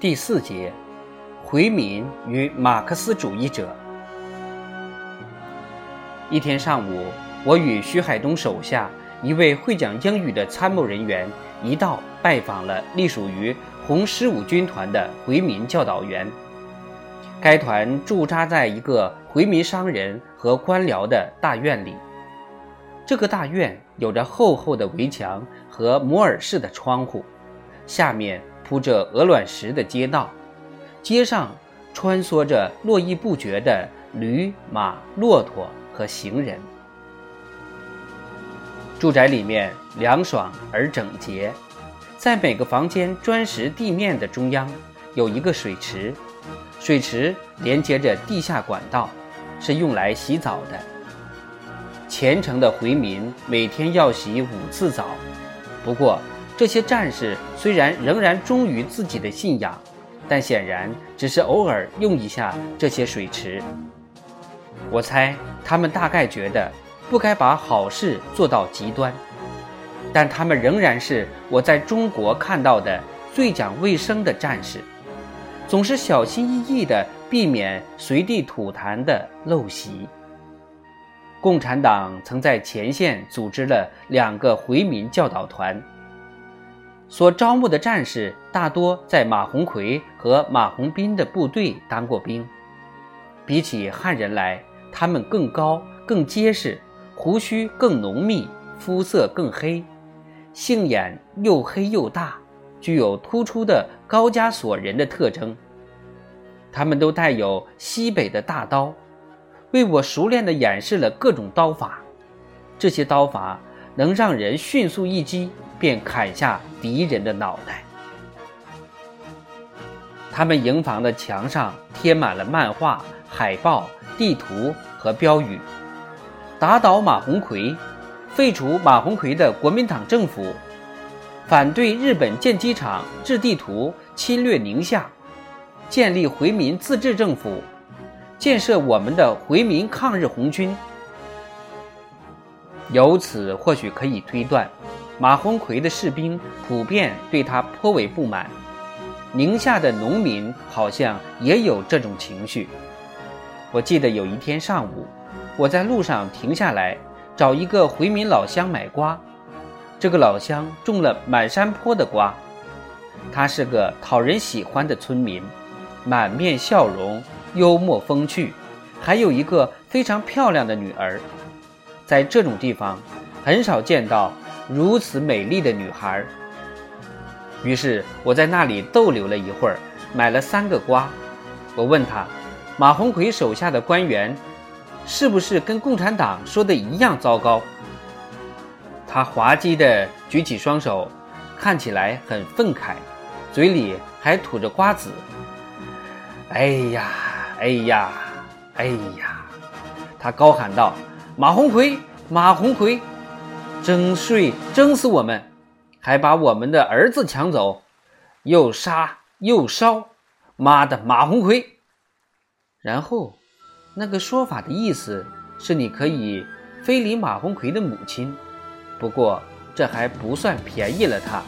第四节，回民与马克思主义者。一天上午，我与徐海东手下一位会讲英语的参谋人员一道拜访了隶属于红十五军团的回民教导员。该团驻扎在一个回民商人和官僚的大院里。这个大院有着厚厚的围墙和摩尔式的窗户，下面。铺着鹅卵石的街道，街上穿梭着络绎不绝的驴、马、骆驼和行人。住宅里面凉爽而整洁，在每个房间砖石地面的中央有一个水池，水池连接着地下管道，是用来洗澡的。虔诚的回民每天要洗五次澡，不过。这些战士虽然仍然忠于自己的信仰，但显然只是偶尔用一下这些水池。我猜他们大概觉得不该把好事做到极端，但他们仍然是我在中国看到的最讲卫生的战士，总是小心翼翼地避免随地吐痰的陋习。共产党曾在前线组织了两个回民教导团。所招募的战士大多在马鸿逵和马鸿宾的部队当过兵，比起汉人来，他们更高、更结实，胡须更浓密，肤色更黑，杏眼又黑又大，具有突出的高加索人的特征。他们都带有西北的大刀，为我熟练地演示了各种刀法，这些刀法能让人迅速一击。便砍下敌人的脑袋。他们营房的墙上贴满了漫画、海报、地图和标语：打倒马鸿逵，废除马鸿逵的国民党政府，反对日本建机场、制地图、侵略宁夏，建立回民自治政府，建设我们的回民抗日红军。由此或许可以推断。马鸿逵的士兵普遍对他颇为不满，宁夏的农民好像也有这种情绪。我记得有一天上午，我在路上停下来找一个回民老乡买瓜，这个老乡种了满山坡的瓜，他是个讨人喜欢的村民，满面笑容，幽默风趣，还有一个非常漂亮的女儿。在这种地方，很少见到。如此美丽的女孩。于是我在那里逗留了一会儿，买了三个瓜。我问他，马鸿逵手下的官员是不是跟共产党说的一样糟糕？他滑稽地举起双手，看起来很愤慨，嘴里还吐着瓜子。哎呀，哎呀，哎呀！他高喊道：“马鸿逵，马鸿逵！”征税征死我们，还把我们的儿子抢走，又杀又烧，妈的马鸿逵！然后，那个说法的意思是你可以非礼马鸿逵的母亲，不过这还不算便宜了他。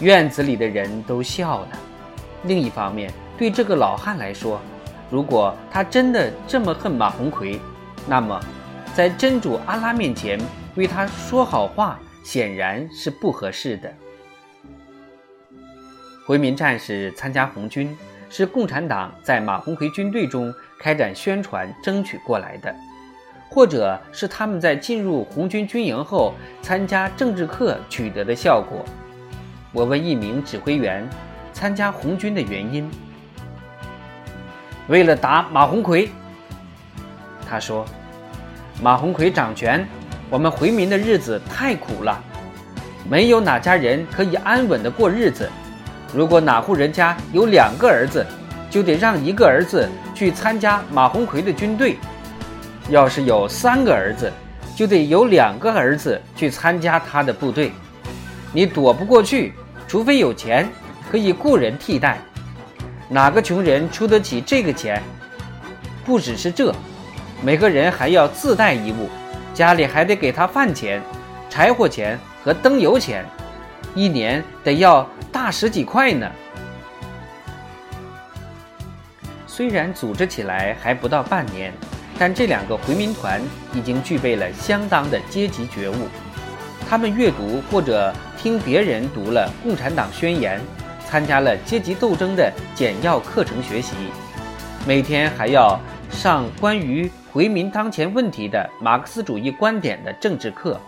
院子里的人都笑了。另一方面，对这个老汉来说，如果他真的这么恨马鸿逵，那么在真主阿拉面前。为他说好话显然是不合适的。回民战士参加红军，是共产党在马鸿逵军队中开展宣传争取过来的，或者是他们在进入红军军营后参加政治课取得的效果。我问一名指挥员，参加红军的原因，为了打马鸿逵。他说，马鸿逵掌权。我们回民的日子太苦了，没有哪家人可以安稳的过日子。如果哪户人家有两个儿子，就得让一个儿子去参加马鸿逵的军队；要是有三个儿子，就得有两个儿子去参加他的部队。你躲不过去，除非有钱可以雇人替代。哪个穷人出得起这个钱？不只是这，每个人还要自带一物。家里还得给他饭钱、柴火钱和灯油钱，一年得要大十几块呢。虽然组织起来还不到半年，但这两个回民团已经具备了相当的阶级觉悟。他们阅读或者听别人读了《共产党宣言》，参加了阶级斗争的简要课程学习，每天还要上关于回民当前问题的马克思主义观点的政治课。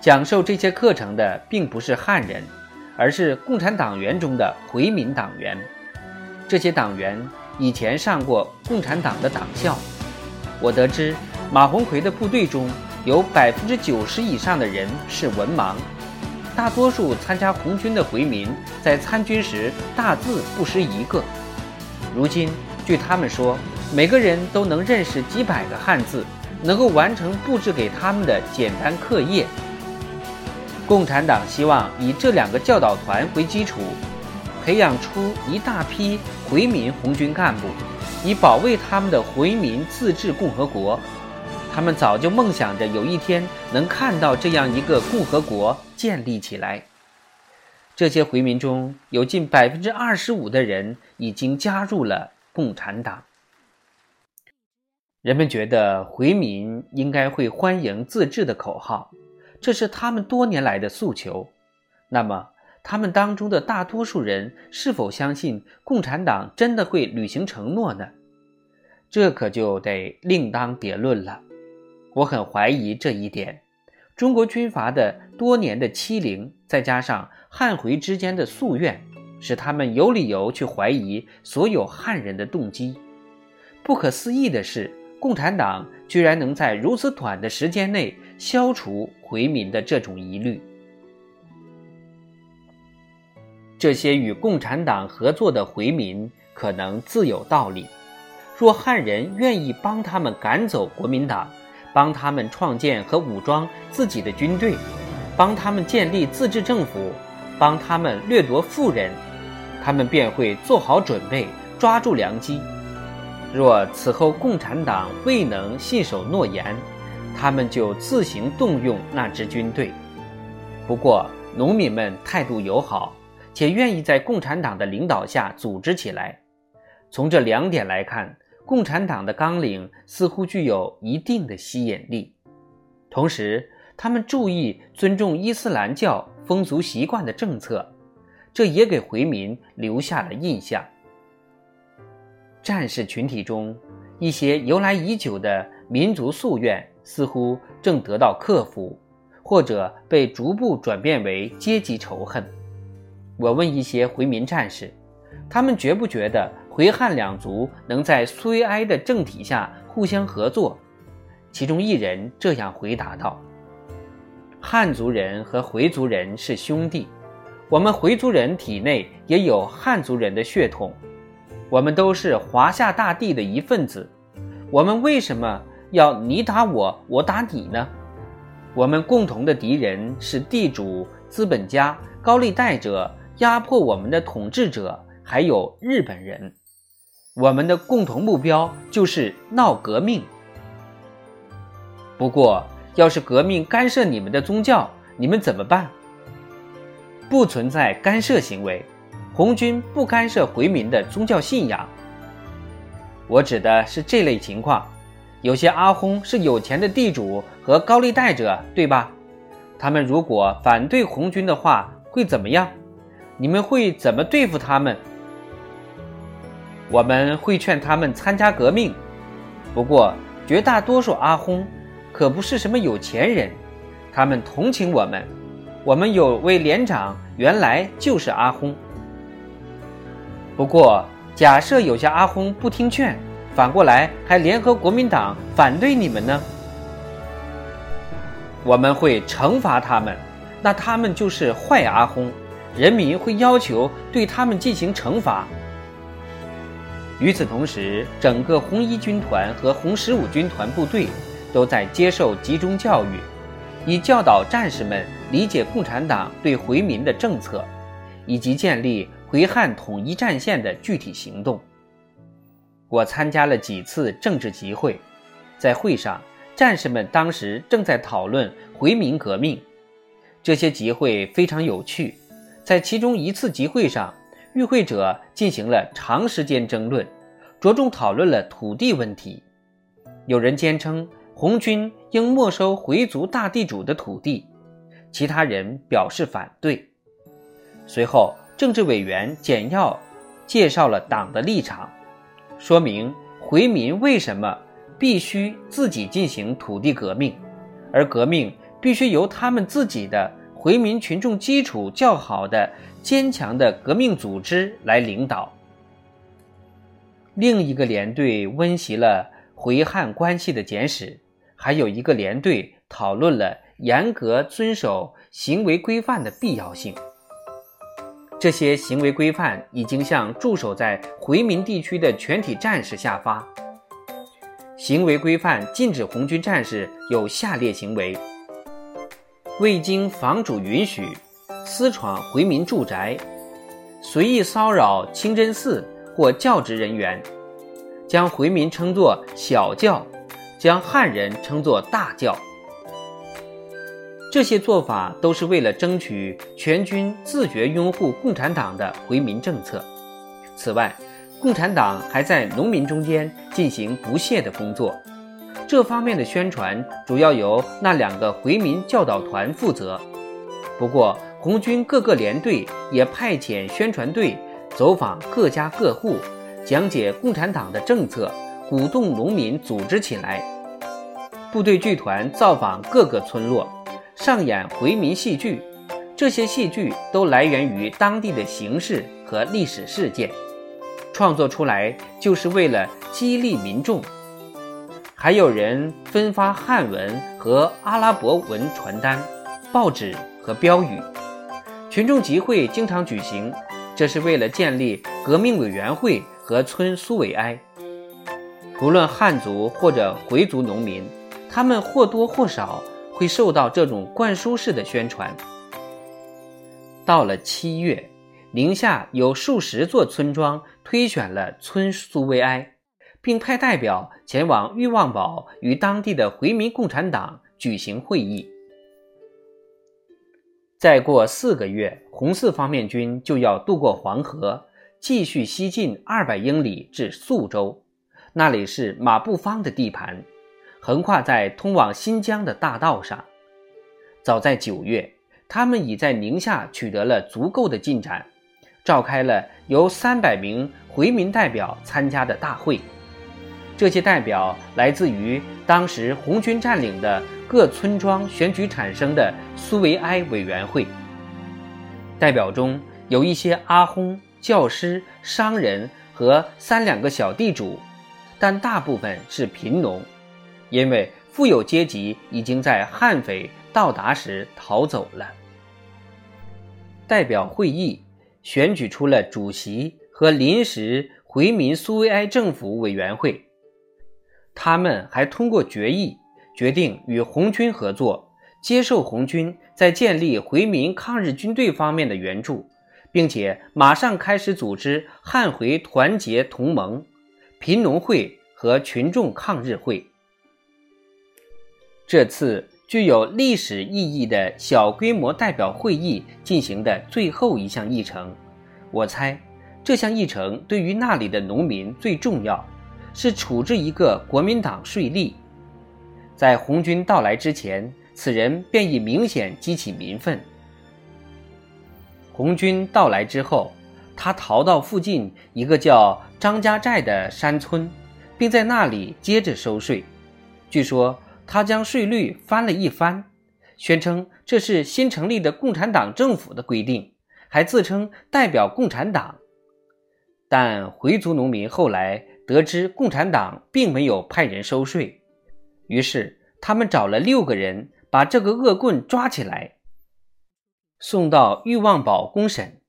讲授这些课程的并不是汉人，而是共产党员中的回民党员。这些党员以前上过共产党的党校。我得知，马鸿逵的部队中有百分之九十以上的人是文盲，大多数参加红军的回民在参军时大字不识一个。如今，据他们说，每个人都能认识几百个汉字，能够完成布置给他们的简单课业。共产党希望以这两个教导团为基础，培养出一大批回民红军干部，以保卫他们的回民自治共和国。他们早就梦想着有一天能看到这样一个共和国建立起来。这些回民中有近百分之二十五的人已经加入了共产党。人们觉得回民应该会欢迎自治的口号。这是他们多年来的诉求，那么他们当中的大多数人是否相信共产党真的会履行承诺呢？这可就得另当别论了。我很怀疑这一点。中国军阀的多年的欺凌，再加上汉回之间的夙愿，使他们有理由去怀疑所有汉人的动机。不可思议的是，共产党居然能在如此短的时间内。消除回民的这种疑虑。这些与共产党合作的回民可能自有道理。若汉人愿意帮他们赶走国民党，帮他们创建和武装自己的军队，帮他们建立自治政府，帮他们掠夺富人，他们便会做好准备，抓住良机。若此后共产党未能信守诺言，他们就自行动用那支军队。不过，农民们态度友好，且愿意在共产党的领导下组织起来。从这两点来看，共产党的纲领似乎具有一定的吸引力。同时，他们注意尊重伊斯兰教风俗习惯的政策，这也给回民留下了印象。战士群体中，一些由来已久的民族夙愿。似乎正得到克服，或者被逐步转变为阶级仇恨。我问一些回民战士，他们觉不觉得回汉两族能在苏维埃的政体下互相合作？其中一人这样回答道：“汉族人和回族人是兄弟，我们回族人体内也有汉族人的血统，我们都是华夏大地的一份子，我们为什么？”要你打我，我打你呢？我们共同的敌人是地主、资本家、高利贷者、压迫我们的统治者，还有日本人。我们的共同目标就是闹革命。不过，要是革命干涉你们的宗教，你们怎么办？不存在干涉行为，红军不干涉回民的宗教信仰。我指的是这类情况。有些阿訇是有钱的地主和高利贷者，对吧？他们如果反对红军的话，会怎么样？你们会怎么对付他们？我们会劝他们参加革命。不过，绝大多数阿訇可不是什么有钱人，他们同情我们。我们有位连长原来就是阿訇。不过，假设有些阿訇不听劝。反过来还联合国民党反对你们呢？我们会惩罚他们，那他们就是坏阿訇，人民会要求对他们进行惩罚。与此同时，整个红一军团和红十五军团部队都在接受集中教育，以教导战士们理解共产党对回民的政策，以及建立回汉统一战线的具体行动。我参加了几次政治集会，在会上，战士们当时正在讨论回民革命。这些集会非常有趣，在其中一次集会上，与会者进行了长时间争论，着重讨论了土地问题。有人坚称红军应没收回族大地主的土地，其他人表示反对。随后，政治委员简要介绍了党的立场，说明回民为什么必须自己进行土地革命，而革命必须由他们自己的回民群众基础较好的坚强的革命组织来领导。另一个连队温习了回汉关系的简史，还有一个连队讨论了严格遵守行为规范的必要性。这些行为规范已经向驻守在回民地区的全体战士下发。行为规范禁止红军战士有下列行为：未经房主允许私闯回民住宅，随意骚扰清真寺或教职人员，将回民称作小教，将汉人称作大教。这些做法都是为了争取全军自觉拥护共产党的回民政策。此外，共产党还在农民中间进行不懈的工作。这方面的宣传主要由那两个回民教导团负责。不过，红军各个连队也派遣宣传队走访各家各户，讲解共产党的政策，鼓动农民组织起来。部队剧团造访各个村落。上演回民戏剧，这些戏剧都来源于当地的形势和历史事件，创作出来就是为了激励民众。还有人分发汉文和阿拉伯文传单、报纸和标语。群众集会经常举行，这是为了建立革命委员会和村苏维埃。不论汉族或者回族农民，他们或多或少。会受到这种灌输式的宣传。到了七月，宁夏有数十座村庄推选了村苏维埃，并派代表前往欲望堡与当地的回民共产党举行会议。再过四个月，红四方面军就要渡过黄河，继续西进二百英里至宿州，那里是马步芳的地盘。横跨在通往新疆的大道上。早在九月，他们已在宁夏取得了足够的进展，召开了由三百名回民代表参加的大会。这些代表来自于当时红军占领的各村庄选举产生的苏维埃委员会。代表中有一些阿訇、教师、商人和三两个小地主，但大部分是贫农。因为富有阶级已经在悍匪到达时逃走了。代表会议选举出了主席和临时回民苏维埃政府委员会，他们还通过决议决定与红军合作，接受红军在建立回民抗日军队方面的援助，并且马上开始组织汉回团结同盟、贫农会和群众抗日会。这次具有历史意义的小规模代表会议进行的最后一项议程，我猜这项议程对于那里的农民最重要，是处置一个国民党税吏。在红军到来之前，此人便已明显激起民愤。红军到来之后，他逃到附近一个叫张家寨的山村，并在那里接着收税。据说。他将税率翻了一番，宣称这是新成立的共产党政府的规定，还自称代表共产党。但回族农民后来得知共产党并没有派人收税，于是他们找了六个人把这个恶棍抓起来，送到欲望堡公审。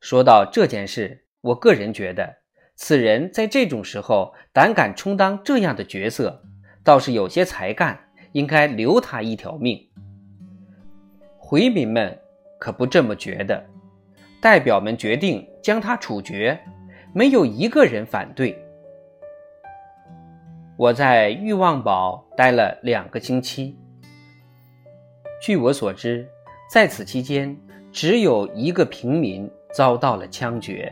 说到这件事，我个人觉得，此人在这种时候胆敢充当这样的角色。倒是有些才干，应该留他一条命。回民们可不这么觉得，代表们决定将他处决，没有一个人反对。我在欲望堡待了两个星期，据我所知，在此期间只有一个平民遭到了枪决。